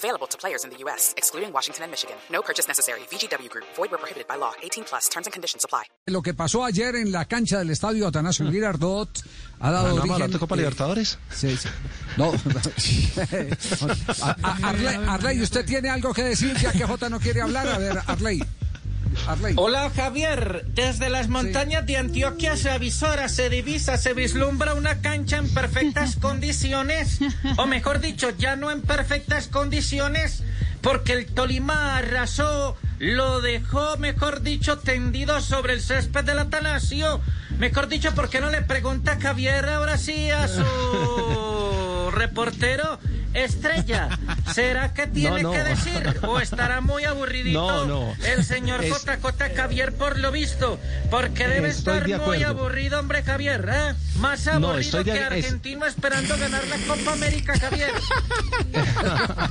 Available to players in the U.S., excluding Washington and Michigan. No purchase necessary. VGW Group. Void where prohibited by law. 18 plus. Terms and conditions apply. Lo que pasó ayer en la cancha del estadio Atanasio Girardot ha dado ¿No origen... de Copa eh, Libertadores? Sí, sí. No. Arley, ¿usted tiene algo que decir ya que Jota no quiere hablar? A ver, Arley. Arley. Hola Javier, desde las montañas de Antioquia se avisora, se divisa, se vislumbra una cancha en perfectas condiciones, o mejor dicho, ya no en perfectas condiciones, porque el Tolima arrasó, lo dejó, mejor dicho, tendido sobre el césped del Atanasio. Mejor dicho, ¿por qué no le pregunta a Javier ahora sí a su reportero? Estrella, ¿será que tiene No, no. que decir? ¿O estará muy aburridito No, no. el señor Es- JJ Javier por lo visto? Porque debe Estoy estar de muy aburrido, hombre Javier, ¿eh? Más No, aburrido estoy de- que es- argentino esperando ganar la Copa América, Javier.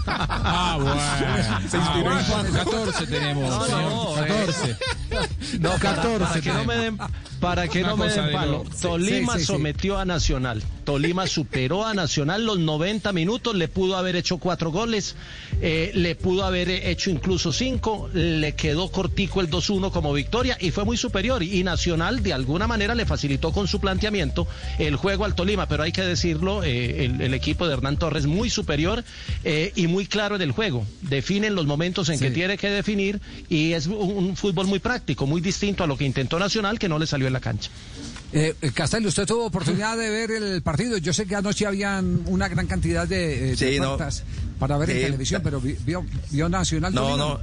Ah, bueno. Se inspiró 14 tenemos, No, señor. no, 14. No, para, 14 para que no me den, para que no me den palo. Tolima sí, sí. sometió a Nacional. Tolima superó a Nacional los 90 minutos, le pudo haber hecho cuatro goles, eh, le pudo haber hecho incluso cinco, le quedó cortico el 2-1 como victoria y fue muy superior. Y Nacional de alguna manera le facilitó con su planteamiento el juego al Tolima, pero hay que decirlo, eh, el, el equipo de Hernán Torres muy superior eh, y muy claro en el juego. Definen los momentos en que tiene que definir y es un, un fútbol muy práctico, muy distinto a lo que intentó Nacional, que no le salió en la cancha. Eh, eh, Castelio, usted tuvo oportunidad de ver el partido. Yo sé que anoche habían una gran cantidad de, eh, de no. para ver en Sí. televisión, pero vi- vio, vio Nacional. No, no.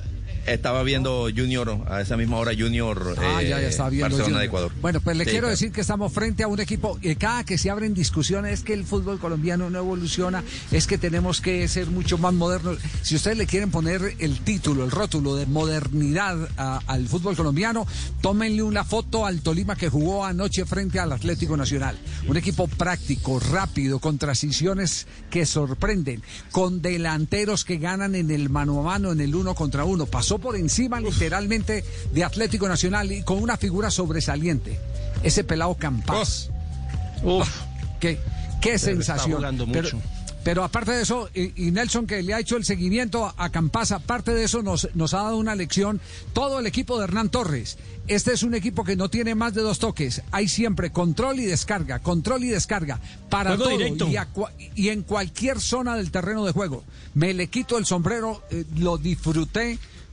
Estaba viendo Junior, a esa misma hora Junior Ah, eh, ya, ya está viendo. Barcelona Junior. de Ecuador. Bueno, pues le Sí, quiero claro. decir que estamos frente a un equipo, eh, cada que se abren discusiones es que el fútbol colombiano no evoluciona, es que tenemos que ser mucho más modernos. Si ustedes le quieren poner el título, el rótulo de modernidad a- al fútbol colombiano, tómenle una foto al Tolima que jugó anoche frente al Atlético Nacional. Un equipo práctico, rápido, con transiciones que sorprenden, con delanteros que ganan en el mano a mano, en el uno contra uno. Pasó por encima literalmente de Atlético Nacional y con una figura sobresaliente. Ese pelado Campas. Uf, Qué, qué sensación. Pero, mucho. pero aparte de eso, y, y Nelson que le ha hecho el seguimiento a Campas, aparte de eso nos, nos ha dado una lección todo el equipo de Hernán Torres. Este es un equipo que no tiene más de dos toques. Hay siempre control y descarga, control y descarga para todo y, a y en cualquier zona del terreno de juego. Me le quito el sombrero, eh, lo disfruté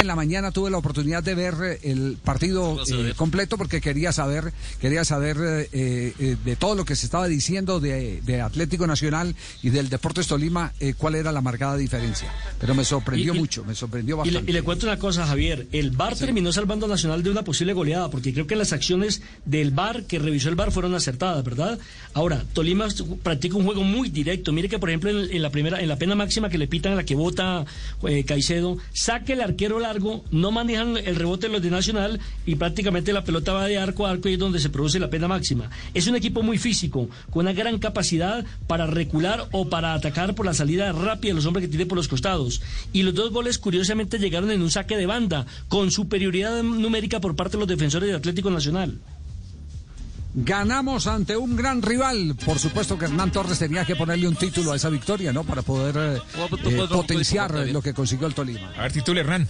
En la mañana tuve la oportunidad de ver eh, el partido eh, completo porque quería saber, quería saber eh, eh, de todo lo que se estaba diciendo de, de Atlético Nacional y del Deportes Tolima, cuál era la marcada diferencia. Pero me sorprendió Y- y- mucho, me sorprendió Y le, bastante. y le cuento una cosa, Javier. El VAR terminó salvando a Nacional de una posible goleada, porque creo que las acciones del VAR que revisó el VAR fueron acertadas, ¿verdad? Ahora, Tolima practica un juego muy directo. Mire que, por ejemplo, en, en la primera, en la pena máxima que le pitan a la que vota Caicedo, saque el arquero no manejan el rebote los de Nacional y prácticamente la pelota va de arco a arco y es donde se produce la pena máxima. Es un equipo muy físico, con una gran capacidad para recular o para atacar por la salida rápida de los hombres que tiene por los costados. Y los dos goles, curiosamente, llegaron en un saque de banda, con superioridad numérica por parte de los defensores de Atlético Nacional. Ganamos ante un gran rival. Por supuesto que Hernán Torres tenía que ponerle un título a esa victoria, ¿no? Para poder eh, eh, potenciar lo que consiguió el Tolima. A ver, titule Hernán.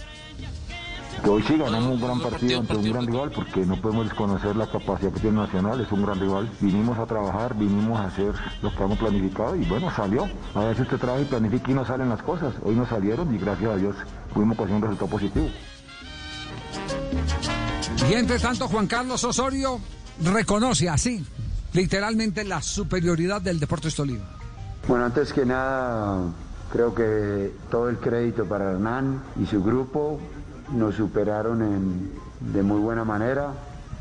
Que hoy sí ganamos un gran partido ante un gran rival porque no podemos desconocer la capacidad que tiene Nacional, es un gran rival. Vinimos a trabajar, vinimos a hacer lo que hemos planificado y bueno, salió. A veces usted trabaja y planifica y no salen las cosas. Hoy nos salieron y gracias a Dios pudimos conseguir un resultado positivo. Y entre tanto, Juan Carlos Osorio reconoce así, literalmente, la superioridad del Deportes Tolima. Bueno, antes que nada, creo que todo el crédito para Hernán y su grupo nos superaron de muy buena manera.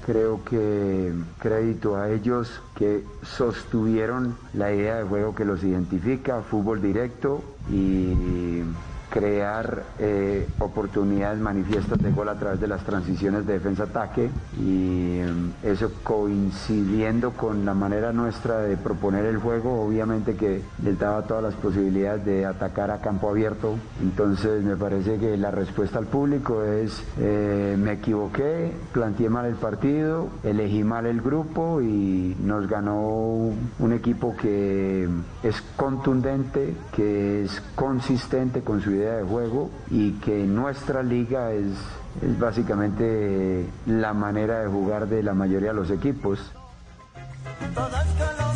Creo que crédito a ellos que sostuvieron la idea de juego que los identifica, fútbol directo y crear eh, oportunidades manifiestas de gol a través de las transiciones de defensa-ataque y em, eso coincidiendo con la manera nuestra de proponer el juego, obviamente que les daba todas las posibilidades de atacar a campo abierto. Entonces me parece que la respuesta al público es eh, me equivoqué, planteé mal el partido, elegí mal el grupo y nos ganó un equipo que es contundente, que es consistente con su idea de juego y que nuestra liga es, es básicamente la manera de jugar de la mayoría de los equipos.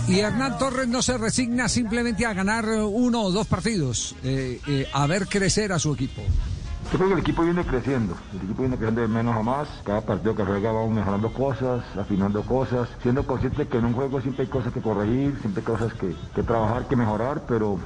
Y Hernán Torres no se resigna simplemente a ganar uno o dos partidos, eh, eh, a ver crecer a su equipo. Yo creo que el equipo viene creciendo, el equipo viene creciendo de menos a más, cada partido que juega vamos mejorando cosas, afinando cosas, siendo consciente que en un juego siempre hay cosas que corregir, siempre hay cosas que, que trabajar, que mejorar, pero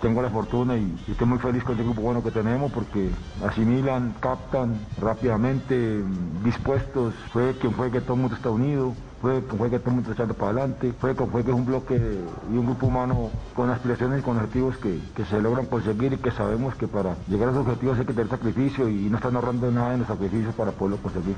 tengo la fortuna y, estoy muy feliz con el grupo bueno que tenemos porque asimilan, captan rápidamente, dispuestos, fue que fue que todo el mundo está unido, fue que fue que está echando para adelante, fue que fue que es un bloque y un grupo humano con aspiraciones y con objetivos que, que se logran conseguir y que sabemos que para llegar a esos objetivos hay que tener sacrificio y no están ahorrando nada en los sacrificios para poderlo conseguir.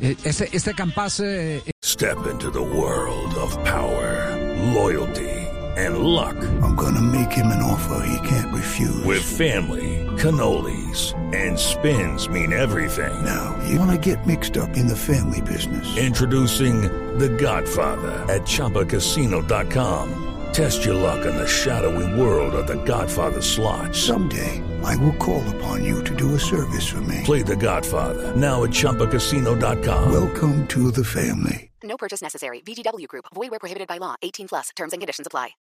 Eh, Este, este Campas eh, Step into the world of power, loyalty, and luck. I'm gonna make him an offer he can't refuse. With family, cannolis, and spins mean everything. Now, you wanna get mixed up in the family business. Introducing The Godfather at ChumbaCasino.com. Test your luck in the shadowy world of The Godfather slot. Someday, I will call upon you to do a service for me. Play The Godfather now at ChumbaCasino.com. Welcome to the family. No purchase necessary. VGW Group. Void where prohibited by law. 18 plus. Terms and conditions apply.